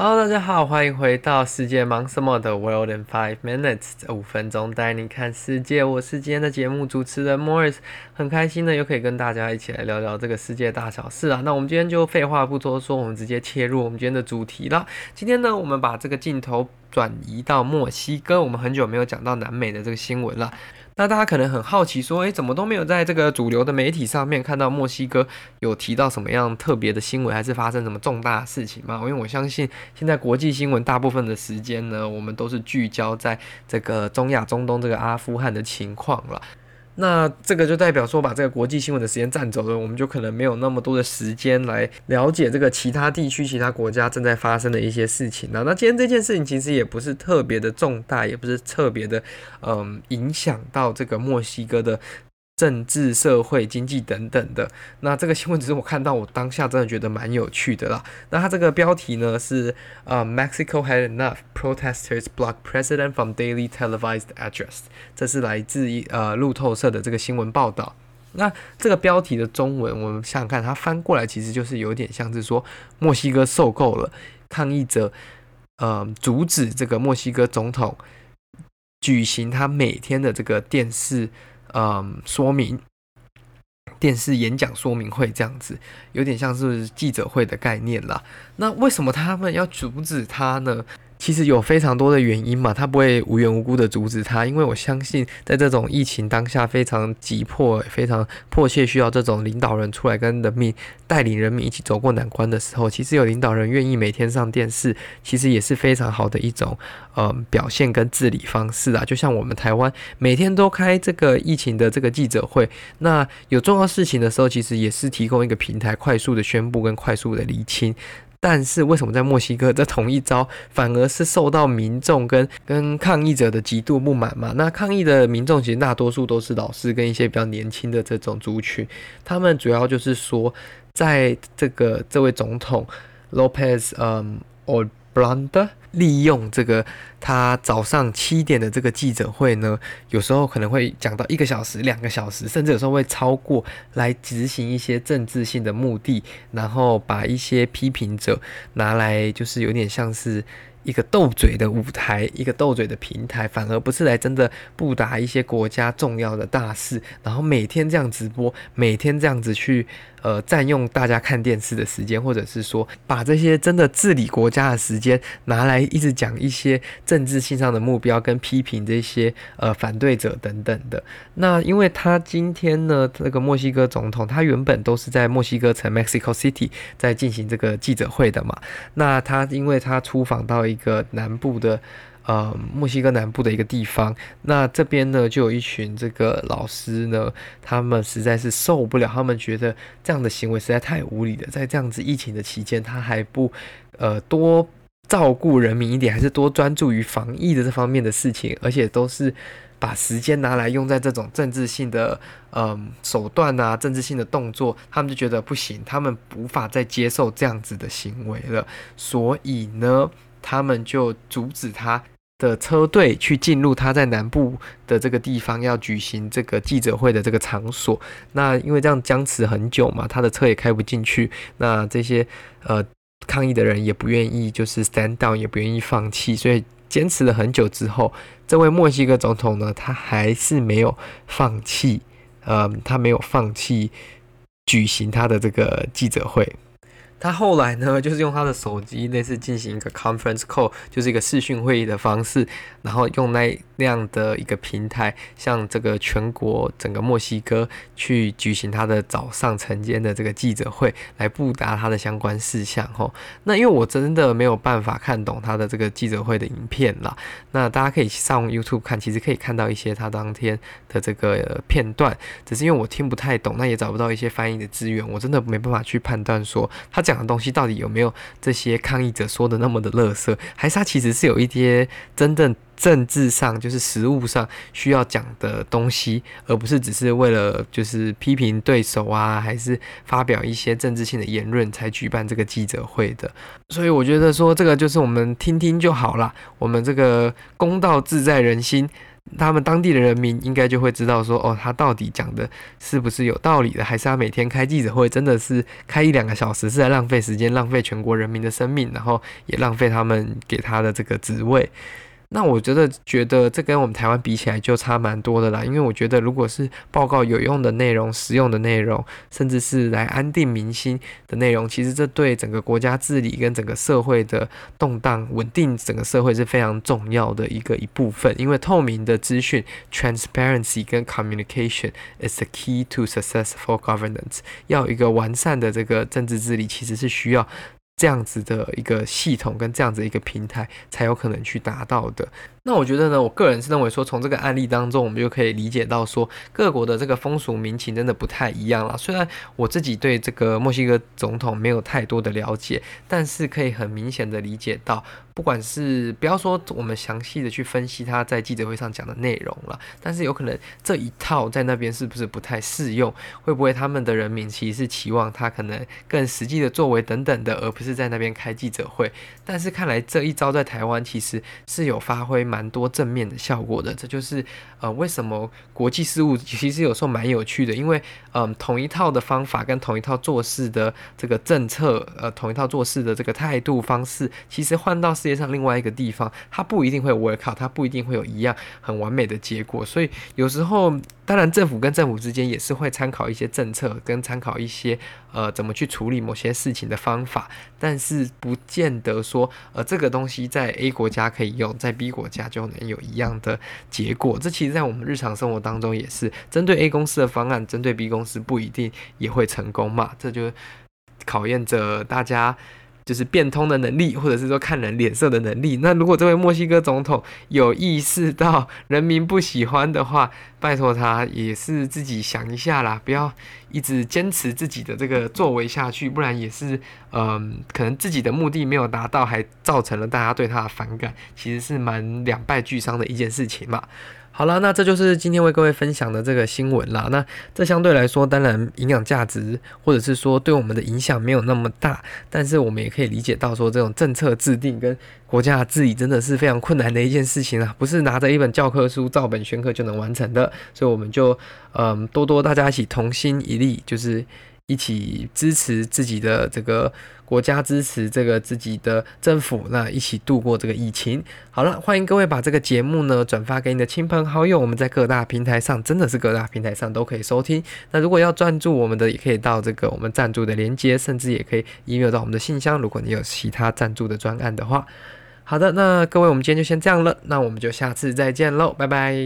Hello，大家好，欢迎回到世界忙什么的 World in Five Minutes，这五分钟带你看世界。我是今天的节目主持人 Morris，很开心呢，又可以跟大家一起来聊聊这个世界大小事啊。那我们今天就废话不多说，我们直接切入我们今天的主题了。今天呢，我们把这个镜头转移到墨西哥，我们很久没有讲到南美的这个新闻了。那大家可能很好奇，说，诶，怎么都没有在这个主流的媒体上面看到墨西哥有提到什么样特别的新闻，还是发生什么重大事情吗？因为我相信，现在国际新闻大部分的时间呢，我们都是聚焦在这个中亚、中东这个阿富汗的情况了。那这个就代表说，把这个国际新闻的时间占走了，我们就可能没有那么多的时间来了解这个其他地区、其他国家正在发生的一些事情了。那今天这件事情其实也不是特别的重大，也不是特别的，嗯，影响到这个墨西哥的。政治、社会、经济等等的，那这个新闻只是我看到，我当下真的觉得蛮有趣的啦。那它这个标题呢是呃、，Mexico had enough protesters block president from daily televised address，这是来自一呃路透社的这个新闻报道。那这个标题的中文，我们想想看，它翻过来其实就是有点像是说墨西哥受够了，抗议者呃阻止这个墨西哥总统举行他每天的这个电视。嗯，说明电视演讲说明会这样子，有点像是记者会的概念啦。那为什么他们要阻止他呢？其实有非常多的原因嘛，他不会无缘无故的阻止他，因为我相信，在这种疫情当下非常急迫、非常迫切需要这种领导人出来跟人民带领人民一起走过难关的时候，其实有领导人愿意每天上电视，其实也是非常好的一种呃表现跟治理方式啊。就像我们台湾每天都开这个疫情的这个记者会，那有重要事情的时候，其实也是提供一个平台，快速的宣布跟快速的厘清。但是为什么在墨西哥这同一招 反而是受到民众跟跟抗议者的极度不满嘛？那抗议的民众其实大多数都是老师跟一些比较年轻的这种族群，他们主要就是说，在这个这位总统 Lopez 嗯利用这个他早上七点的这个记者会呢，有时候可能会讲到一个小时、两个小时，甚至有时候会超过来执行一些政治性的目的，然后把一些批评者拿来，就是有点像是。一个斗嘴的舞台，一个斗嘴的平台，反而不是来真的布达一些国家重要的大事，然后每天这样直播，每天这样子去呃占用大家看电视的时间，或者是说把这些真的治理国家的时间拿来一直讲一些政治性上的目标跟批评这些呃反对者等等的。那因为他今天呢，这个墨西哥总统他原本都是在墨西哥城 Mexico City 在进行这个记者会的嘛，那他因为他出访到一个南部的，呃，墨西哥南部的一个地方，那这边呢，就有一群这个老师呢，他们实在是受不了，他们觉得这样的行为实在太无理了，在这样子疫情的期间，他还不呃多照顾人民一点，还是多专注于防疫的这方面的事情，而且都是把时间拿来用在这种政治性的嗯、手段啊，政治性的动作，他们就觉得不行，他们无法再接受这样子的行为了，所以呢。他们就阻止他的车队去进入他在南部的这个地方要举行这个记者会的这个场所。那因为这样僵持很久嘛，他的车也开不进去。那这些呃抗议的人也不愿意，就是 stand down，也不愿意放弃。所以坚持了很久之后，这位墨西哥总统呢，他还是没有放弃。呃，他没有放弃举行他的这个记者会。他后来呢，就是用他的手机类似进行一个 conference call，就是一个视讯会议的方式，然后用那那样的一个平台，向这个全国整个墨西哥去举行他的早上晨间的这个记者会，来布达他的相关事项。吼，那因为我真的没有办法看懂他的这个记者会的影片啦，那大家可以上 YouTube 看，其实可以看到一些他当天的这个片段，只是因为我听不太懂，那也找不到一些翻译的资源，我真的没办法去判断说他。讲的东西到底有没有这些抗议者说的那么的垃圾？还是他其实是有一些真正政治上，就是实务上需要讲的东西，而不是只是为了就是批评对手啊，还是发表一些政治性的言论才举办这个记者会的？所以我觉得说这个就是我们听听就好了，我们这个公道自在人心。他们当地的人民应该就会知道说，哦，他到底讲的是不是有道理的，还是他每天开记者会真的是开一两个小时是在浪费时间，浪费全国人民的生命，然后也浪费他们给他的这个职位。那我觉得，觉得这跟我们台湾比起来就差蛮多的啦。因为我觉得，如果是报告有用的内容、实用的内容，甚至是来安定民心的内容，其实这对整个国家治理跟整个社会的动荡、稳定整个社会是非常重要的一个一部分。因为透明的资讯 （transparency） 跟 communication is the key to successful governance。要一个完善的这个政治治理，其实是需要。这样子的一个系统跟这样子一个平台，才有可能去达到的。那我觉得呢，我个人是认为说，从这个案例当中，我们就可以理解到说，各国的这个风俗民情真的不太一样了。虽然我自己对这个墨西哥总统没有太多的了解，但是可以很明显的理解到。不管是不要说我们详细的去分析他在记者会上讲的内容了，但是有可能这一套在那边是不是不太适用？会不会他们的人民其实是期望他可能更实际的作为等等的，而不是在那边开记者会？但是看来这一招在台湾其实是有发挥蛮蛮多正面的效果的。这就是呃为什么国际事务其实有时候蛮有趣的，因为嗯、同一套的方法跟同一套做事的这个政策，呃同一套做事的这个态度方式，其实换到。世界上另外一个地方，它不一定会 work out，它不一定会有一样很完美的结果。所以有时候，当然政府跟政府之间也是会参考一些政策，跟参考一些呃怎么去处理某些事情的方法，但是不见得说呃这个东西在 A 国家可以用，在 B 国家就能有一样的结果。这其实在我们日常生活当中也是，针对 A 公司的方案，针对 B 公司不一定也会成功嘛。这就考验着大家。就是变通的能力，或者是说看人脸色的能力。那如果这位墨西哥总统有意识到人民不喜欢的话，拜托他也是自己想一下啦，不要一直坚持自己的这个作为下去，不然也是嗯、可能自己的目的没有达到，还造成了大家对他的反感，其实是蛮两败俱伤的一件事情嘛。好了，那这就是今天为各位分享的这个新闻啦。那这相对来说，当然营养价值或者是说对我们的影响没有那么大，但是我们也可以理解到说，这种政策制定跟国家治理真的是非常困难的一件事情啊，不是拿着一本教科书照本宣科就能完成的。所以我们就嗯，多多大家一起同心一力，就是。一起支持自己的这个国家，支持这个自己的政府，那一起度过这个疫情。好了，欢迎各位把这个节目呢转发给你的亲朋好友。我们在各大平台上，真的是各大平台上都可以收听。那如果要赞助我们的，也可以到这个我们赞助的链接，甚至也可以 email 到我们的信箱。如果你有其他赞助的专案的话，好的，那各位，我们今天就先这样了，那我们就下次再见喽，拜拜。